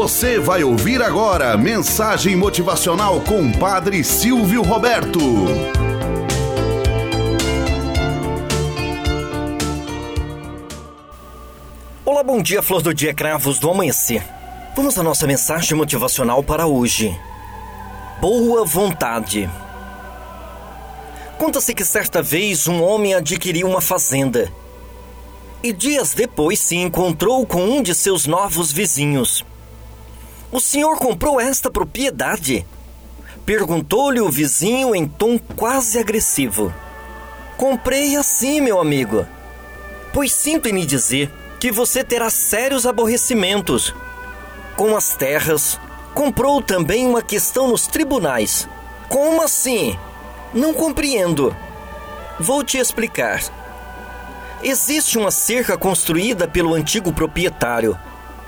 Você vai ouvir agora mensagem motivacional com Padre Silvio Roberto. Olá, bom dia, flor do dia, cravos do amanhecer. Vamos à nossa mensagem motivacional para hoje. Boa vontade. Conta-se que certa vez um homem adquiriu uma fazenda e dias depois se encontrou com um de seus novos vizinhos. O senhor comprou esta propriedade? Perguntou-lhe o vizinho em tom quase agressivo. Comprei assim, meu amigo. Pois sinto em lhe dizer que você terá sérios aborrecimentos. Com as terras, comprou também uma questão nos tribunais. Como assim? Não compreendo. Vou te explicar. Existe uma cerca construída pelo antigo proprietário,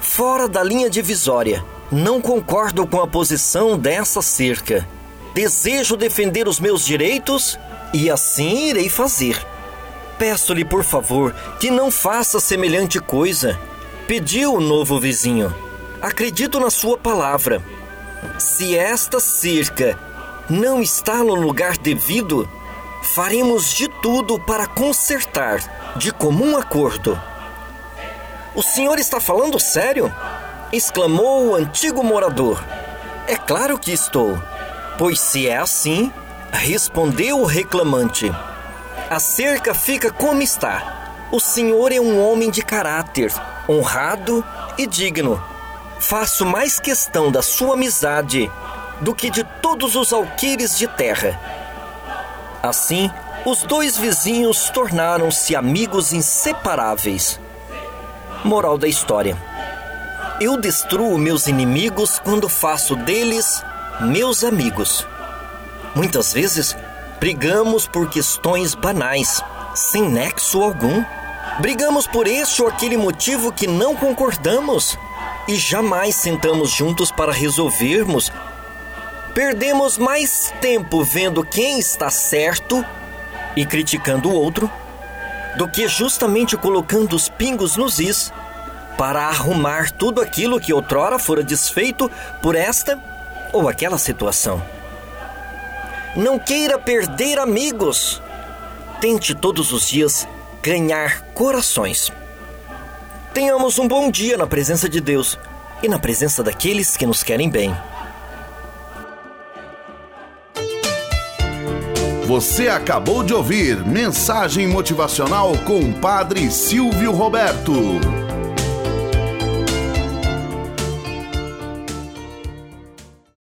fora da linha divisória. Não concordo com a posição dessa cerca. Desejo defender os meus direitos e assim irei fazer. Peço-lhe, por favor, que não faça semelhante coisa. Pediu o novo vizinho. Acredito na sua palavra. Se esta cerca não está no lugar devido, faremos de tudo para consertar, de comum acordo. O senhor está falando sério? Exclamou o antigo morador. É claro que estou. Pois se é assim, respondeu o reclamante. A cerca fica como está. O senhor é um homem de caráter, honrado e digno. Faço mais questão da sua amizade do que de todos os alqueires de terra. Assim, os dois vizinhos tornaram-se amigos inseparáveis. Moral da história eu destruo meus inimigos quando faço deles meus amigos. Muitas vezes, brigamos por questões banais, sem nexo algum. Brigamos por este ou aquele motivo que não concordamos e jamais sentamos juntos para resolvermos. Perdemos mais tempo vendo quem está certo e criticando o outro do que justamente colocando os pingos nos is para arrumar tudo aquilo que outrora fora desfeito por esta ou aquela situação. Não queira perder amigos. Tente todos os dias ganhar corações. Tenhamos um bom dia na presença de Deus e na presença daqueles que nos querem bem. Você acabou de ouvir Mensagem Motivacional com o Padre Silvio Roberto.